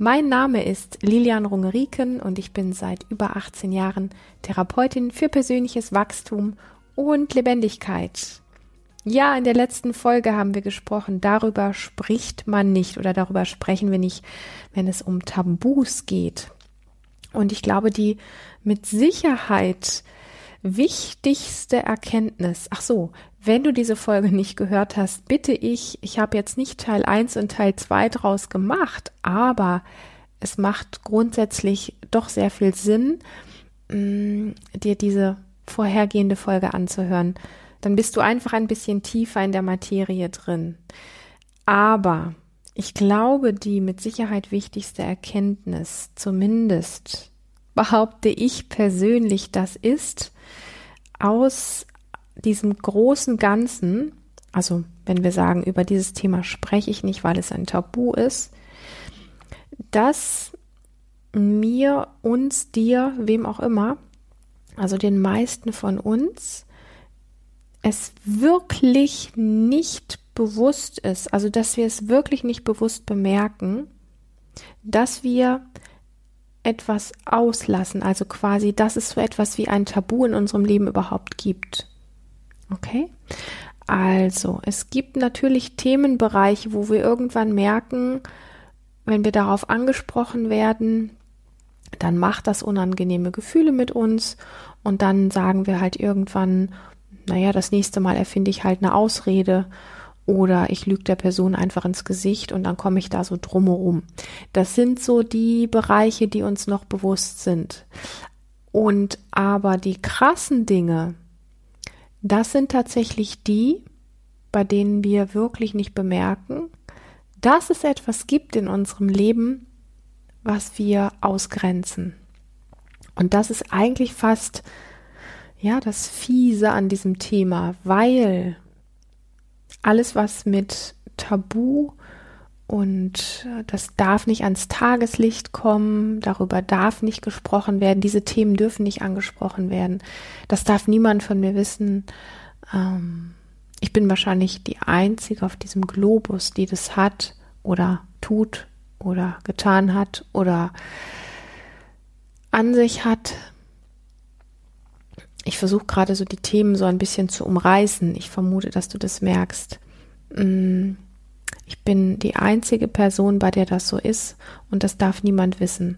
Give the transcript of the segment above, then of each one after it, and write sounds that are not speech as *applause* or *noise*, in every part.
Mein Name ist Lilian Rungeriken und ich bin seit über 18 Jahren Therapeutin für persönliches Wachstum und Lebendigkeit. Ja, in der letzten Folge haben wir gesprochen, darüber spricht man nicht oder darüber sprechen wir nicht, wenn es um Tabus geht. Und ich glaube, die mit Sicherheit wichtigste Erkenntnis, ach so, wenn du diese Folge nicht gehört hast, bitte ich, ich habe jetzt nicht Teil 1 und Teil 2 draus gemacht, aber es macht grundsätzlich doch sehr viel Sinn, mh, mm, dir diese vorhergehende Folge anzuhören. Dann bist du einfach ein bisschen tiefer in der Materie drin. Aber ich glaube, die mit Sicherheit wichtigste Erkenntnis, zumindest behaupte ich persönlich, das ist, aus diesem großen Ganzen, also wenn wir sagen, über dieses Thema spreche ich nicht, weil es ein Tabu ist, dass mir, uns, dir, wem auch immer, also den meisten von uns, es wirklich nicht bewusst ist, also dass wir es wirklich nicht bewusst bemerken, dass wir etwas auslassen, also quasi, dass es so etwas wie ein Tabu in unserem Leben überhaupt gibt. Okay? Also, es gibt natürlich Themenbereiche, wo wir irgendwann merken, wenn wir darauf angesprochen werden, dann macht das unangenehme Gefühle mit uns und dann sagen wir halt irgendwann, naja, das nächste Mal erfinde ich halt eine Ausrede oder ich lüge der Person einfach ins Gesicht und dann komme ich da so drumherum. Das sind so die Bereiche, die uns noch bewusst sind. Und aber die krassen Dinge, das sind tatsächlich die, bei denen wir wirklich nicht bemerken, dass es etwas gibt in unserem Leben, was wir ausgrenzen. Und das ist eigentlich fast, ja, das Fiese an diesem Thema, weil alles, was mit Tabu und äh, das darf nicht ans Tageslicht kommen, darüber darf nicht gesprochen werden, diese Themen dürfen nicht angesprochen werden, das darf niemand von mir wissen. Ähm, ich bin wahrscheinlich die Einzige auf diesem Globus, die das hat oder tut oder getan hat oder an sich hat. Ich versuche gerade so die Themen so ein bisschen zu umreißen. Ich vermute, dass du das merkst. Mm, ich bin die einzige Person, bei der das so ist und das darf niemand wissen.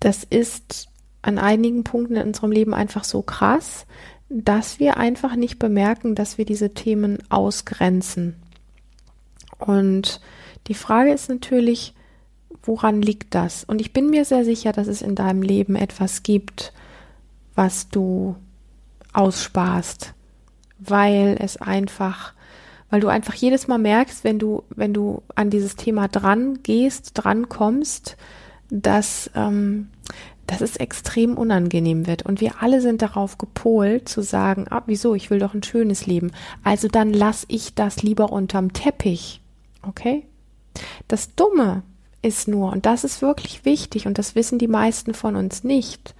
Das ist an einigen Punkten in unserem Leben einfach so krass, dass wir einfach nicht bemerken, dass wir diese Themen ausgrenzen. Und die Frage ist natürlich, woran liegt das? Und ich bin mir sehr sicher, dass es in deinem Leben etwas gibt, was du aussparst, weil es einfach, weil du einfach jedes Mal merkst, wenn du, wenn du an dieses Thema dran gehst, dran kommst, dass, ähm, dass es extrem unangenehm wird. Und wir alle sind darauf gepolt zu sagen, ah, wieso, ich will doch ein schönes Leben. Also dann lass ich das lieber unterm Teppich. Okay? Das Dumme ist nur, und das ist wirklich wichtig, und das wissen die meisten von uns nicht,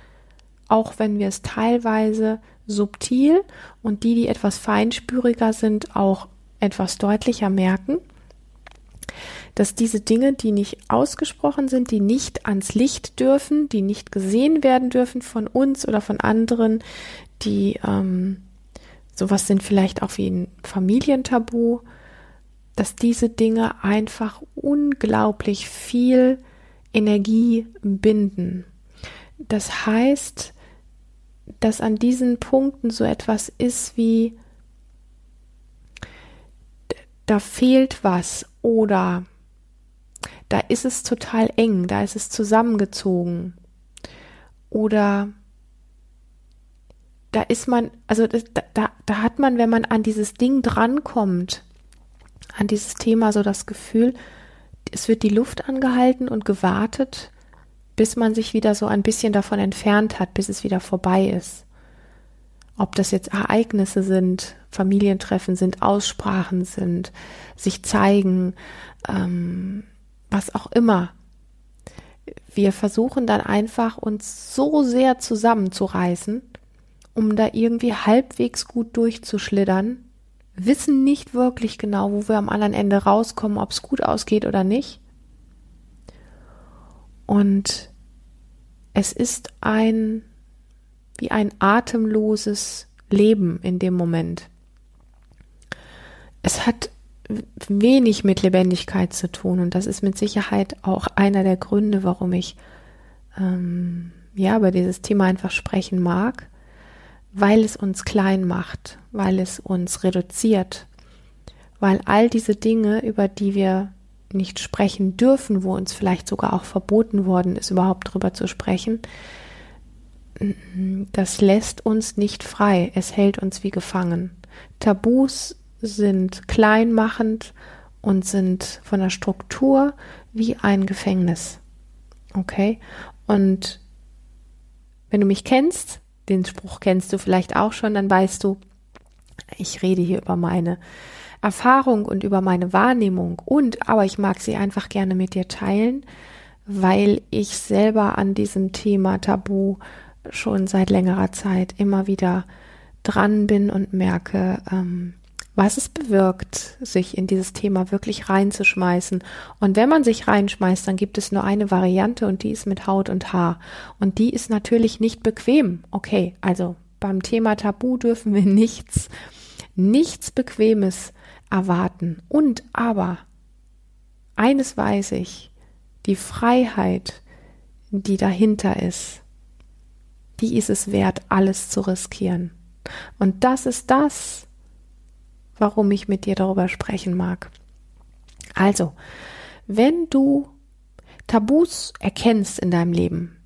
auch wenn wir es teilweise subtil und die, die etwas feinspüriger sind, auch etwas deutlicher merken, dass diese Dinge, die nicht ausgesprochen sind, die nicht ans Licht dürfen, die nicht gesehen werden dürfen von uns oder von anderen, die ähm, sowas sind vielleicht auch wie ein Familientabu, dass diese Dinge einfach unglaublich viel Energie binden. Das heißt, dass an diesen Punkten so etwas ist wie, da fehlt was oder da ist es total eng, da ist es zusammengezogen oder da ist man, also da, da, da hat man, wenn man an dieses Ding drankommt, an dieses Thema so das Gefühl, es wird die Luft angehalten und gewartet, bis man sich wieder so ein bisschen davon entfernt hat, bis es wieder vorbei ist. Ob das jetzt Ereignisse sind, Familientreffen sind, Aussprachen sind, sich zeigen, ähm, was auch immer. Wir versuchen dann einfach uns so sehr zusammenzureißen, um da irgendwie halbwegs gut durchzuschlittern, wissen nicht wirklich genau, wo wir am anderen Ende rauskommen, ob es gut ausgeht oder nicht. Und es ist ein wie ein atemloses Leben in dem Moment. Es hat wenig mit Lebendigkeit zu tun und das ist mit Sicherheit auch einer der Gründe, warum ich ähm, ja über dieses Thema einfach sprechen mag, weil es uns klein macht, weil es uns reduziert, weil all diese Dinge, über die wir nicht sprechen dürfen, wo uns vielleicht sogar auch verboten worden ist, überhaupt drüber zu sprechen, das lässt uns nicht frei. Es hält uns wie gefangen. Tabus sind kleinmachend und sind von der Struktur wie ein Gefängnis. Okay? Und wenn du mich kennst, den Spruch kennst du vielleicht auch schon, dann weißt du, ich rede hier über meine Erfahrung und über meine Wahrnehmung und aber ich mag sie einfach gerne mit dir teilen, weil ich selber an diesem Thema Tabu schon seit längerer Zeit immer wieder dran bin und merke, ähm, was es bewirkt, sich in dieses Thema wirklich reinzuschmeißen. Und wenn man sich reinschmeißt, dann gibt es nur eine Variante und die ist mit Haut und Haar. Und die ist natürlich nicht bequem. Okay, also beim Thema Tabu dürfen wir *laughs* nichts, nichts Bequemes erwarten. Und aber, eines weiß ich, die Freiheit, die dahinter ist, die ist es wert, alles zu riskieren. Und das ist das, warum ich mit dir darüber sprechen mag. Also, wenn du Tabus erkennst in deinem Leben,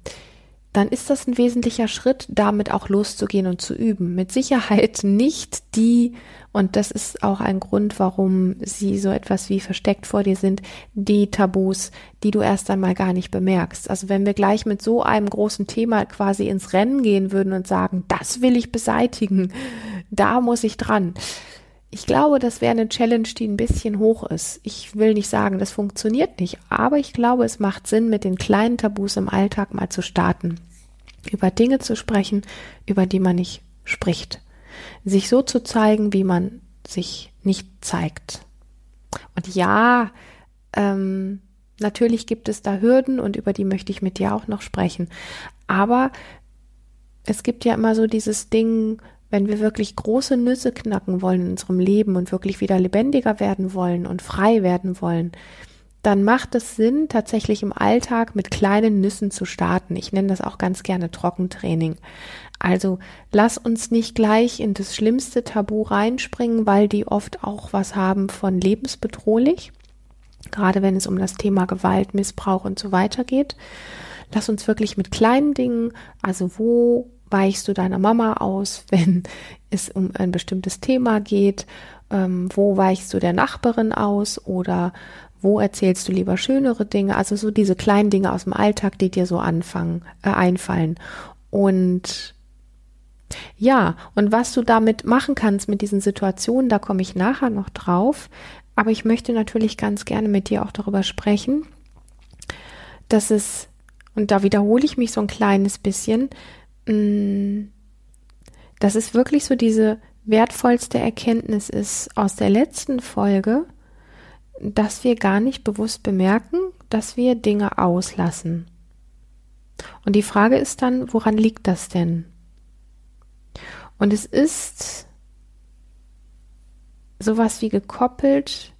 dann ist das ein wesentlicher Schritt, damit auch loszugehen und zu üben. Mit Sicherheit nicht die, und das ist auch ein Grund, warum sie so etwas wie versteckt vor dir sind, die Tabus, die du erst einmal gar nicht bemerkst. Also wenn wir gleich mit so einem großen Thema quasi ins Rennen gehen würden und sagen, das will ich beseitigen, da muss ich dran. Ich glaube, das wäre eine Challenge, die ein bisschen hoch ist. Ich will nicht sagen, das funktioniert nicht, aber ich glaube, es macht Sinn, mit den kleinen Tabus im Alltag mal zu starten. Über Dinge zu sprechen, über die man nicht spricht. Sich so zu zeigen, wie man sich nicht zeigt. Und ja, ähm, natürlich gibt es da Hürden und über die möchte ich mit dir auch noch sprechen. Aber es gibt ja immer so dieses Ding, wenn wir wirklich große Nüsse knacken wollen in unserem Leben und wirklich wieder lebendiger werden wollen und frei werden wollen, dann macht es Sinn, tatsächlich im Alltag mit kleinen Nüssen zu starten. Ich nenne das auch ganz gerne Trockentraining. Also lass uns nicht gleich in das schlimmste Tabu reinspringen, weil die oft auch was haben von lebensbedrohlich, gerade wenn es um das Thema Gewalt, Missbrauch und so weiter geht. Lass uns wirklich mit kleinen Dingen, also wo weichst du deiner Mama aus, *laughs* wenn es um ein bestimmtes Thema geht? Ähm, wo weichst du der Nachbarin aus oder wo erzählst du lieber schönere Dinge? Also so diese kleinen Dinge aus dem Alltag, die dir so anfangen, äh, einfallen. Und ja, und was du damit machen kannst mit diesen Situationen, da komme ich nachher noch drauf. Aber ich möchte natürlich ganz gerne mit dir auch darüber sprechen, dass es, und da wiederhole ich mich so ein kleines bisschen, dass es wirklich so diese wertvollste Erkenntnis ist aus der letzten Folge, dass wir gar nicht bewusst bemerken, dass wir Dinge auslassen. Und die Frage ist dann, woran liegt das denn? Und es ist sowas wie gekoppelt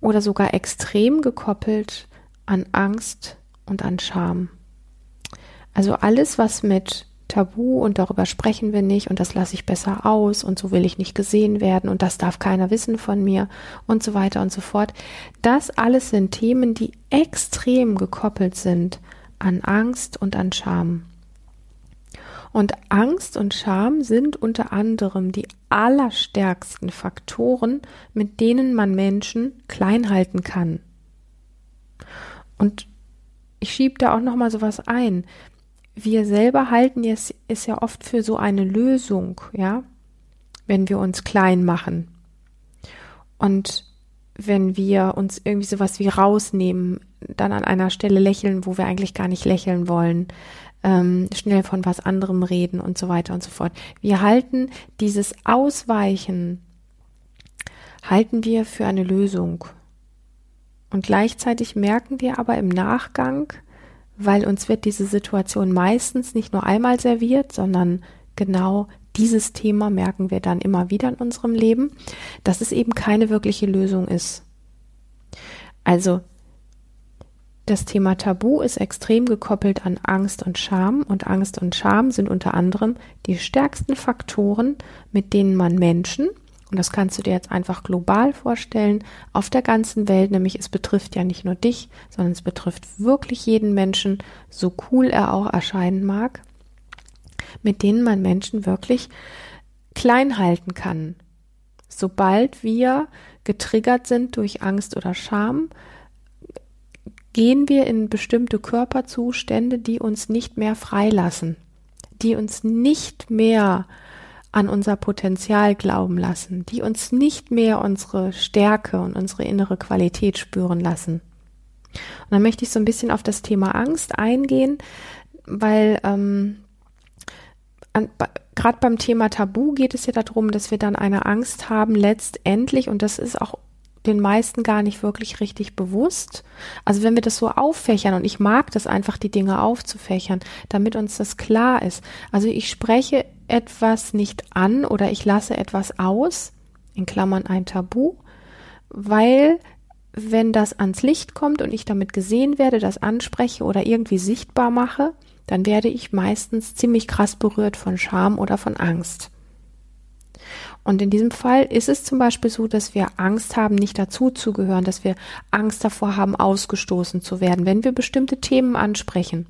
oder sogar extrem gekoppelt an Angst und an Scham. Also alles, was mit Tabu und darüber sprechen wir nicht und das lasse ich besser aus und so will ich nicht gesehen werden und das darf keiner wissen von mir und so weiter und so fort. Das alles sind Themen, die extrem gekoppelt sind an Angst und an Scham. Und Angst und Scham sind unter anderem die allerstärksten Faktoren, mit denen man Menschen klein halten kann. Und ich schiebe da auch noch mal sowas ein wir selber halten es ist ja oft für so eine Lösung, ja, wenn wir uns klein machen. Und wenn wir uns irgendwie sowas wie rausnehmen, dann an einer Stelle lächeln, wo wir eigentlich gar nicht lächeln wollen, ähm, schnell von was anderem reden und so weiter und so fort. Wir halten dieses Ausweichen, halten wir für eine Lösung. Und gleichzeitig merken wir aber im Nachgang, weil uns wird diese Situation meistens nicht nur einmal serviert, sondern genau dieses Thema merken wir dann immer wieder in unserem Leben, dass es eben keine wirkliche Lösung ist. Also das Thema Tabu ist extrem gekoppelt an Angst und Scham und Angst und Scham sind unter anderem die stärksten Faktoren, mit denen man Menschen, und das kannst du dir jetzt einfach global vorstellen, auf der ganzen Welt, nämlich es betrifft ja nicht nur dich, sondern es betrifft wirklich jeden Menschen, so cool er auch erscheinen mag, mit denen man Menschen wirklich klein halten kann. Sobald wir getriggert sind durch Angst oder Scham, gehen wir in bestimmte Körperzustände, die uns nicht mehr freilassen, die uns nicht mehr an unser Potenzial glauben lassen, die uns nicht mehr unsere Stärke und unsere innere Qualität spüren lassen. Und dann möchte ich so ein bisschen auf das Thema Angst eingehen, weil ähm, gerade beim Thema Tabu geht es ja darum, dass wir dann eine Angst haben, letztendlich, und das ist auch den meisten gar nicht wirklich richtig bewusst. Also wenn wir das so auffächern und ich mag das einfach, die Dinge aufzufächern, damit uns das klar ist. Also ich spreche etwas nicht an oder ich lasse etwas aus, in Klammern ein Tabu, weil wenn das ans Licht kommt und ich damit gesehen werde, das anspreche oder irgendwie sichtbar mache, dann werde ich meistens ziemlich krass berührt von Scham oder von Angst. Und in diesem Fall ist es zum Beispiel so, dass wir Angst haben, nicht dazuzugehören, dass wir Angst davor haben, ausgestoßen zu werden, wenn wir bestimmte Themen ansprechen.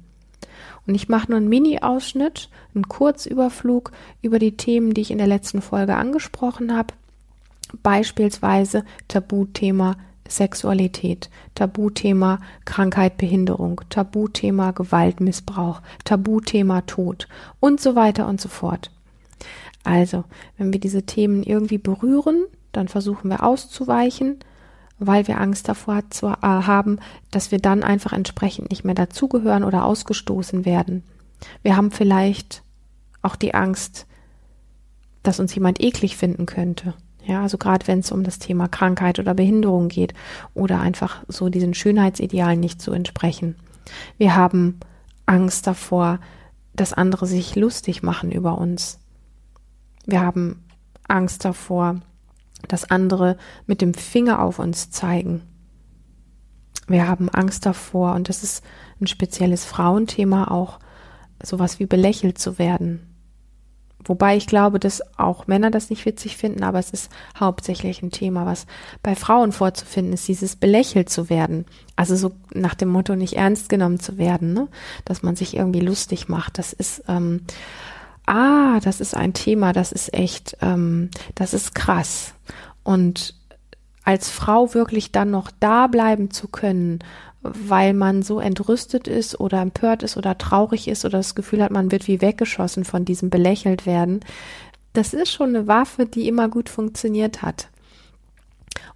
Und ich mache nur einen Mini-Ausschnitt, einen Kurzüberflug über die Themen, die ich in der letzten Folge angesprochen habe. Beispielsweise Tabuthema Sexualität, Tabuthema Krankheit, Behinderung, Tabuthema Gewaltmissbrauch, Tabuthema Tod und so weiter und so fort. Also, wenn wir diese Themen irgendwie berühren, dann versuchen wir auszuweichen, weil wir Angst davor zu, äh, haben, dass wir dann einfach entsprechend nicht mehr dazugehören oder ausgestoßen werden. Wir haben vielleicht auch die Angst, dass uns jemand eklig finden könnte. Ja, also gerade wenn es um das Thema Krankheit oder Behinderung geht oder einfach so diesen Schönheitsidealen nicht zu entsprechen. Wir haben Angst davor, dass andere sich lustig machen über uns. Wir haben Angst davor, dass andere mit dem Finger auf uns zeigen. Wir haben Angst davor, und das ist ein spezielles Frauenthema auch, sowas wie belächelt zu werden. Wobei ich glaube, dass auch Männer das nicht witzig finden, aber es ist hauptsächlich ein Thema, was bei Frauen vorzufinden ist, dieses belächelt zu werden. Also so nach dem Motto nicht ernst genommen zu werden, ne? dass man sich irgendwie lustig macht. Das ist ähm, ah, das ist ein Thema, das ist echt, ähm, das ist krass. Und als Frau wirklich dann noch da bleiben zu können, weil man so entrüstet ist oder empört ist oder traurig ist oder das Gefühl hat, man wird wie weggeschossen von diesem belächelt werden, das ist schon eine Waffe, die immer gut funktioniert hat.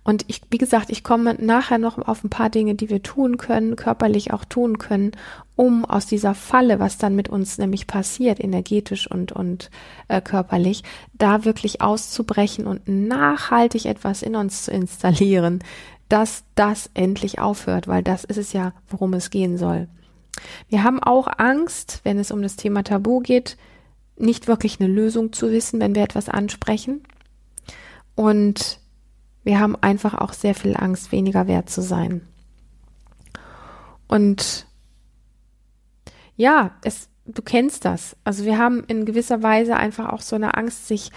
Und ich, wie gesagt, ich komme nachher noch auf ein paar Dinge, die wir tun können, körperlich auch tun können, um aus dieser Falle, was dann mit uns nämlich passiert, energetisch und, und äh, körperlich, da wirklich auszubrechen und nachhaltig etwas in uns zu installieren, dass das endlich aufhört, weil das ist es ja, worum es gehen soll. Wir haben auch Angst, wenn es um das Thema Tabu geht, nicht wirklich eine Lösung zu wissen, wenn wir etwas ansprechen. Und wir haben einfach auch sehr viel Angst, weniger wert zu sein. Und ja, es, du kennst das. Also wir haben in gewisser Weise einfach auch so eine Angst, sich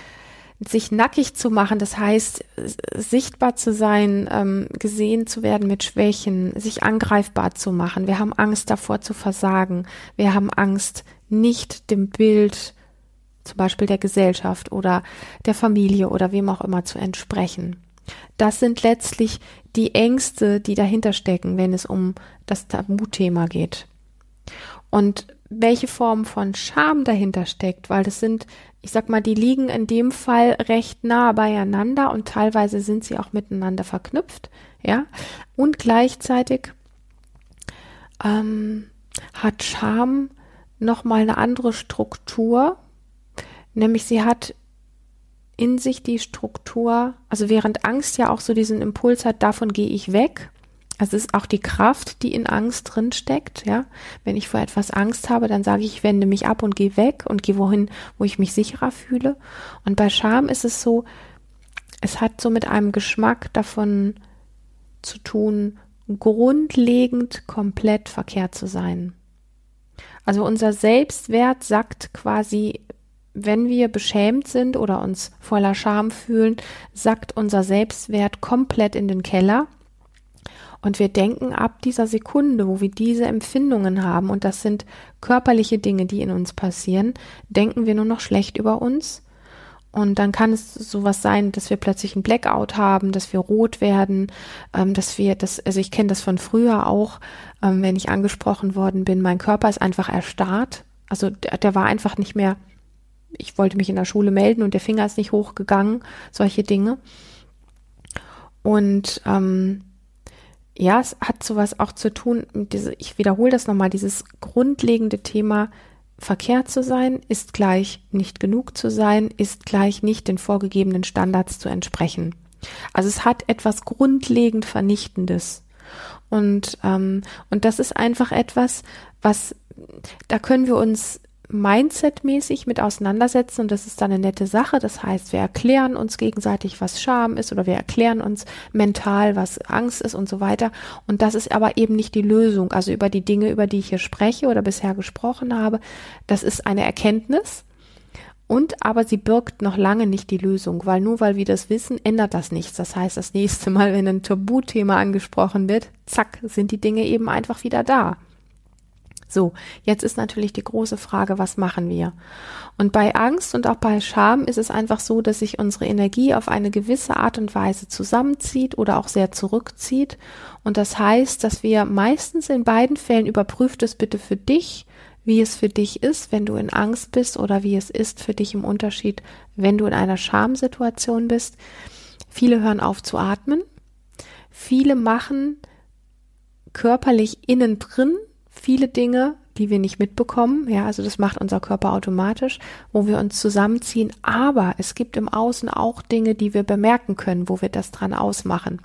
sich nackig zu machen, das heißt sichtbar zu sein, ähm, gesehen zu werden mit Schwächen, sich angreifbar zu machen. Wir haben Angst davor zu versagen. Wir haben Angst, nicht dem Bild zum Beispiel der Gesellschaft oder der Familie oder wem auch immer zu entsprechen. Das sind letztlich die Ängste, die dahinter stecken, wenn es um das Tabuthema geht. Und welche Form von Scham dahinter steckt, weil das sind, ich sag mal, die liegen in dem Fall recht nah beieinander und teilweise sind sie auch miteinander verknüpft, ja. Und gleichzeitig ähm, hat Scham nochmal eine andere Struktur, nämlich sie hat in sich die Struktur, also während Angst ja auch so diesen Impuls hat, davon gehe ich weg, also es ist auch die Kraft, die in Angst drin steckt, ja. Wenn ich vor etwas Angst habe, dann sage ich, ich wende mich ab und gehe weg und gehe wohin, wo ich mich sicherer fühle. Und bei Scham ist es so, es hat so mit einem Geschmack davon zu tun, grundlegend komplett verkehrt zu sein. Also unser Selbstwert sagt quasi, wenn wir beschämt sind oder uns voller Scham fühlen, sagt unser Selbstwert komplett in den Keller und wir denken ab dieser Sekunde, wo wir diese Empfindungen haben, und das sind körperliche Dinge, die in uns passieren, denken wir nur noch schlecht über uns. Und dann kann es sowas sein, dass wir plötzlich ein Blackout haben, dass wir rot werden, ähm, dass wir das, also ich kenne das von früher auch, ähm, wenn ich angesprochen worden bin, mein Körper ist einfach erstarrt. Also der, der war einfach nicht mehr, ich wollte mich in der Schule melden und der Finger ist nicht hochgegangen, solche Dinge. Und ähm, ja, es hat sowas auch zu tun, diese, ich wiederhole das nochmal, dieses grundlegende Thema, verkehrt zu sein, ist gleich nicht genug zu sein, ist gleich nicht den vorgegebenen Standards zu entsprechen. Also es hat etwas grundlegend Vernichtendes. Und, ähm, und das ist einfach etwas, was, da können wir uns Mindset-mäßig mit auseinandersetzen und das ist dann eine nette Sache. Das heißt, wir erklären uns gegenseitig, was Scham ist oder wir erklären uns mental, was Angst ist und so weiter. Und das ist aber eben nicht die Lösung. Also über die Dinge, über die ich hier spreche oder bisher gesprochen habe, das ist eine Erkenntnis. Und aber sie birgt noch lange nicht die Lösung, weil nur weil wir das wissen, ändert das nichts. Das heißt, das nächste Mal, wenn ein Tabuthema angesprochen wird, zack, sind die Dinge eben einfach wieder da. So, jetzt ist natürlich die große Frage, was machen wir? Und bei Angst und auch bei Scham ist es einfach so, dass sich unsere Energie auf eine gewisse Art und Weise zusammenzieht oder auch sehr zurückzieht. Und das heißt, dass wir meistens in beiden Fällen überprüft es bitte für dich, wie es für dich ist, wenn du in Angst bist oder wie es ist für dich im Unterschied, wenn du in einer Schamsituation bist. Viele hören auf zu atmen. Viele machen körperlich innen drin viele Dinge, die wir nicht mitbekommen. Ja, also das macht unser Körper automatisch, wo wir uns zusammenziehen. Aber es gibt im Außen auch Dinge, die wir bemerken können, wo wir das dran ausmachen.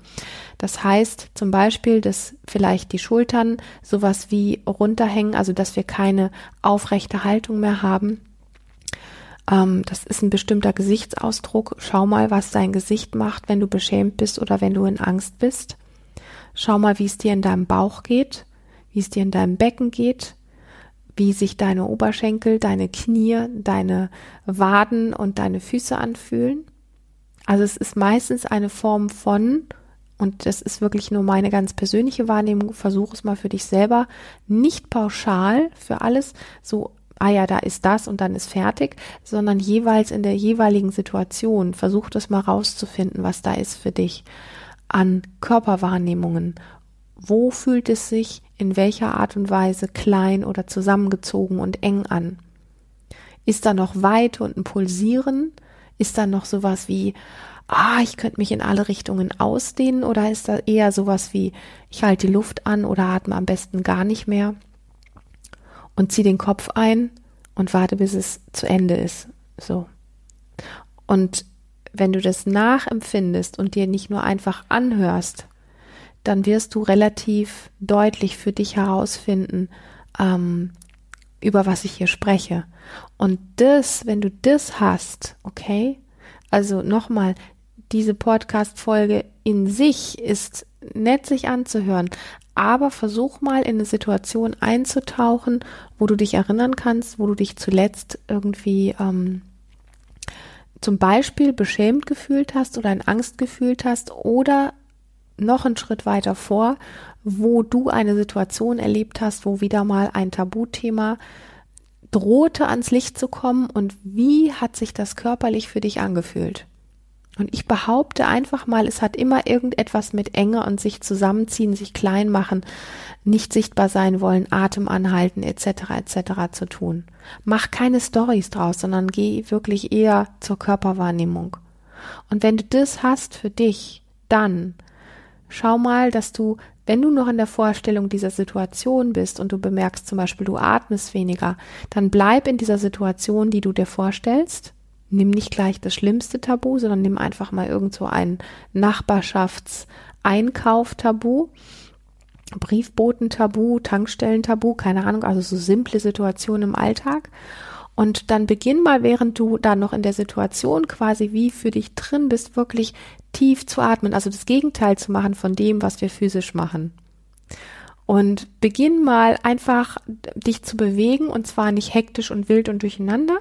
Das heißt zum Beispiel, dass vielleicht die Schultern sowas wie runterhängen, also dass wir keine aufrechte Haltung mehr haben. Ähm, das ist ein bestimmter Gesichtsausdruck. Schau mal, was dein Gesicht macht, wenn du beschämt bist oder wenn du in Angst bist. Schau mal, wie es dir in deinem Bauch geht wie es dir in deinem Becken geht, wie sich deine Oberschenkel, deine Knie, deine Waden und deine Füße anfühlen. Also es ist meistens eine Form von, und das ist wirklich nur meine ganz persönliche Wahrnehmung, versuch es mal für dich selber, nicht pauschal für alles so, ah ja, da ist das und dann ist fertig, sondern jeweils in der jeweiligen Situation. Versuch das mal rauszufinden, was da ist für dich an Körperwahrnehmungen. Wo fühlt es sich in welcher Art und Weise klein oder zusammengezogen und eng an? Ist da noch Weite und ein Pulsieren? Ist da noch sowas wie, ah, ich könnte mich in alle Richtungen ausdehnen? Oder ist da eher sowas wie, ich halte die Luft an oder atme am besten gar nicht mehr und zieh den Kopf ein und warte, bis es zu Ende ist? So. Und wenn du das nachempfindest und dir nicht nur einfach anhörst, dann wirst du relativ deutlich für dich herausfinden, ähm, über was ich hier spreche. Und das, wenn du das hast, okay, also nochmal, diese Podcast-Folge in sich ist nett sich anzuhören, aber versuch mal in eine Situation einzutauchen, wo du dich erinnern kannst, wo du dich zuletzt irgendwie ähm, zum Beispiel beschämt gefühlt hast oder in Angst gefühlt hast oder noch einen Schritt weiter vor, wo du eine Situation erlebt hast, wo wieder mal ein Tabuthema drohte ans Licht zu kommen und wie hat sich das körperlich für dich angefühlt? Und ich behaupte einfach mal, es hat immer irgendetwas mit Enge und sich zusammenziehen, sich klein machen, nicht sichtbar sein wollen, Atem anhalten etc. etc. zu tun. Mach keine Stories draus, sondern geh wirklich eher zur Körperwahrnehmung. Und wenn du das hast für dich, dann schau mal, dass du, wenn du noch in der Vorstellung dieser Situation bist und du bemerkst zum Beispiel, du atmest weniger, dann bleib in dieser Situation, die du dir vorstellst nimm nicht gleich das schlimmste Tabu, sondern nimm einfach mal irgend so ein Nachbarschafts-Einkauf-Tabu, Briefbotentabu, Tankstellentabu, keine Ahnung, also so simple Situationen im Alltag. Und dann beginn mal, während du da noch in der Situation quasi wie für dich drin bist, wirklich tief zu atmen, also das Gegenteil zu machen von dem, was wir physisch machen. Und beginn mal einfach dich zu bewegen und zwar nicht hektisch und wild und durcheinander,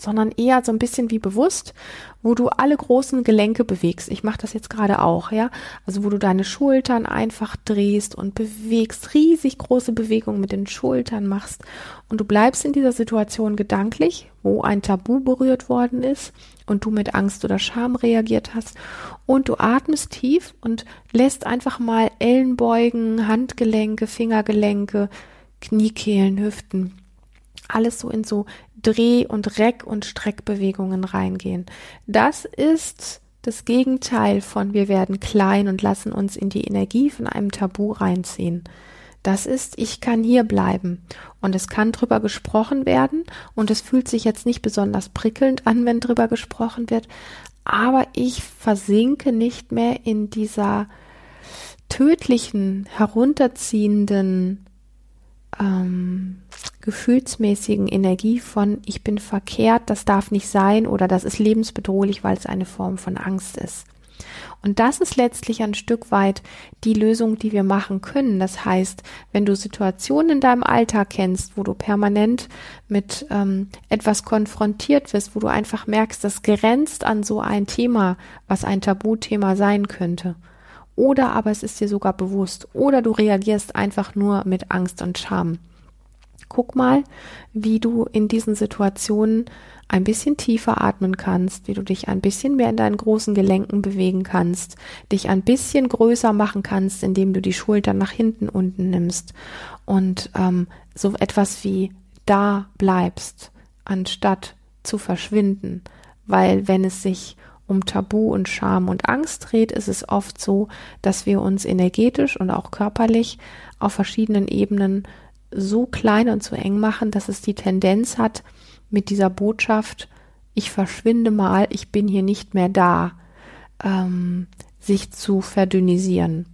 sondern eher so ein bisschen wie bewusst, wo du alle großen Gelenke bewegst. Ich mache das jetzt gerade auch, ja. Also wo du deine Schultern einfach drehst und bewegst, riesig große Bewegungen mit den Schultern machst und du bleibst in dieser Situation gedanklich, wo ein Tabu berührt worden ist und du mit Angst oder Scham reagiert hast und du atmest tief und lässt einfach mal Ellenbeugen, Handgelenke, Fingergelenke, Kniekehlen, Hüften alles so in so Dreh- und Reck- und Streckbewegungen reingehen. Das ist das Gegenteil von wir werden klein und lassen uns in die Energie von einem Tabu reinziehen. Das ist, ich kann hier bleiben. Und es kann drüber gesprochen werden. Und es fühlt sich jetzt nicht besonders prickelnd an, wenn drüber gesprochen wird. Aber ich versinke nicht mehr in dieser tödlichen, herunterziehenden ähm, gefühlsmäßigen Energie von ich bin verkehrt, das darf nicht sein oder das ist lebensbedrohlich, weil es eine Form von Angst ist. Und das ist letztlich ein Stück weit die Lösung, die wir machen können. Das heißt, wenn du Situationen in deinem Alltag kennst, wo du permanent mit ähm, etwas konfrontiert wirst, wo du einfach merkst, das grenzt an so ein Thema, was ein Tabuthema sein könnte, oder aber es ist dir sogar bewusst oder du reagierst einfach nur mit Angst und Scham. Guck mal, wie du in diesen Situationen ein bisschen tiefer atmen kannst, wie du dich ein bisschen mehr in deinen großen Gelenken bewegen kannst, dich ein bisschen größer machen kannst, indem du die Schultern nach hinten unten nimmst und ähm, so etwas wie da bleibst, anstatt zu verschwinden, weil wenn es sich um Tabu und Scham und Angst dreht, ist es oft so, dass wir uns energetisch und auch körperlich auf verschiedenen Ebenen so klein und so eng machen, dass es die Tendenz hat, mit dieser Botschaft, ich verschwinde mal, ich bin hier nicht mehr da, ähm, sich zu verdünnisieren.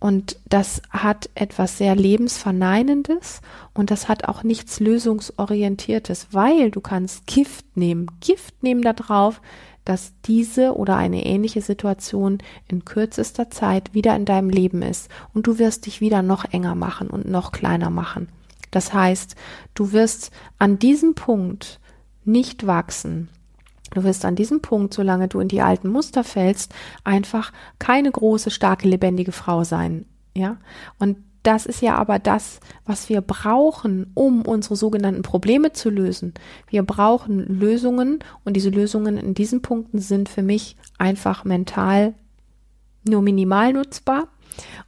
Und das hat etwas sehr Lebensverneinendes und das hat auch nichts Lösungsorientiertes, weil du kannst Gift nehmen, Gift nehmen da drauf, dass diese oder eine ähnliche Situation in kürzester Zeit wieder in deinem Leben ist und du wirst dich wieder noch enger machen und noch kleiner machen. Das heißt, du wirst an diesem Punkt nicht wachsen. Du wirst an diesem Punkt, solange du in die alten Muster fällst, einfach keine große, starke, lebendige Frau sein. Ja? Und das ist ja aber das, was wir brauchen, um unsere sogenannten Probleme zu lösen. Wir brauchen Lösungen und diese Lösungen in diesen Punkten sind für mich einfach mental nur minimal nutzbar.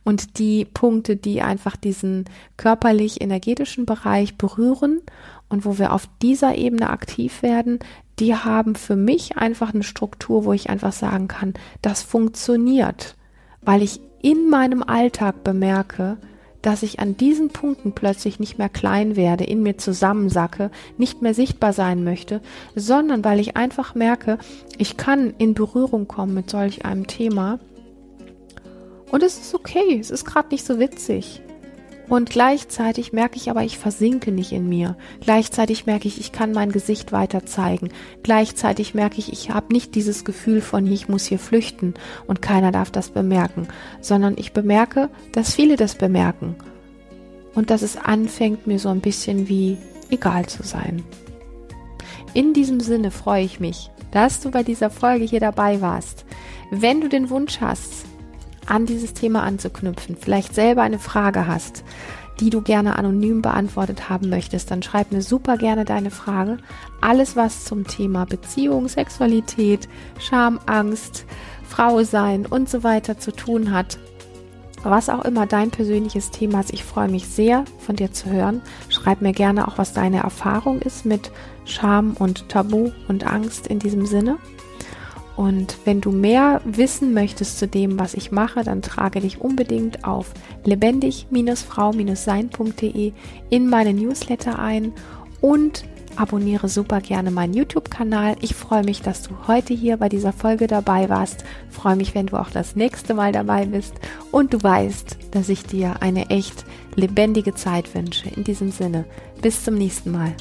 Und die Punkte, die einfach diesen körperlich-energetischen Bereich berühren und wo wir auf dieser Ebene aktiv werden, die haben für mich einfach eine Struktur, wo ich einfach sagen kann, das funktioniert, weil ich in meinem Alltag bemerke, dass ich an diesen Punkten plötzlich nicht mehr klein werde, in mir zusammensacke, nicht mehr sichtbar sein möchte, sondern weil ich einfach merke, ich kann in Berührung kommen mit solch einem Thema. Und es ist okay, es ist gerade nicht so witzig. Und gleichzeitig merke ich aber, ich versinke nicht in mir. Gleichzeitig merke ich, ich kann mein Gesicht weiter zeigen. Gleichzeitig merke ich, ich habe nicht dieses Gefühl von, ich muss hier flüchten und keiner darf das bemerken, sondern ich bemerke, dass viele das bemerken. Und dass es anfängt, mir so ein bisschen wie egal zu sein. In diesem Sinne freue ich mich, dass du bei dieser Folge hier dabei warst. Wenn du den Wunsch hast, an dieses Thema anzuknüpfen, vielleicht selber eine Frage hast, die du gerne anonym beantwortet haben möchtest, dann schreib mir super gerne deine Frage. Alles, was zum Thema Beziehung, Sexualität, Scham, Angst, Frau sein und so weiter zu tun hat, was auch immer dein persönliches Thema ist, ich freue mich sehr von dir zu hören. Schreib mir gerne auch, was deine Erfahrung ist mit Scham und Tabu und Angst in diesem Sinne. Und wenn du mehr wissen möchtest zu dem, was ich mache, dann trage dich unbedingt auf lebendig-frau-sein.de in meine Newsletter ein und abonniere super gerne meinen YouTube-Kanal. Ich freue mich, dass du heute hier bei dieser Folge dabei warst. Freue mich, wenn du auch das nächste Mal dabei bist und du weißt, dass ich dir eine echt lebendige Zeit wünsche. In diesem Sinne, bis zum nächsten Mal.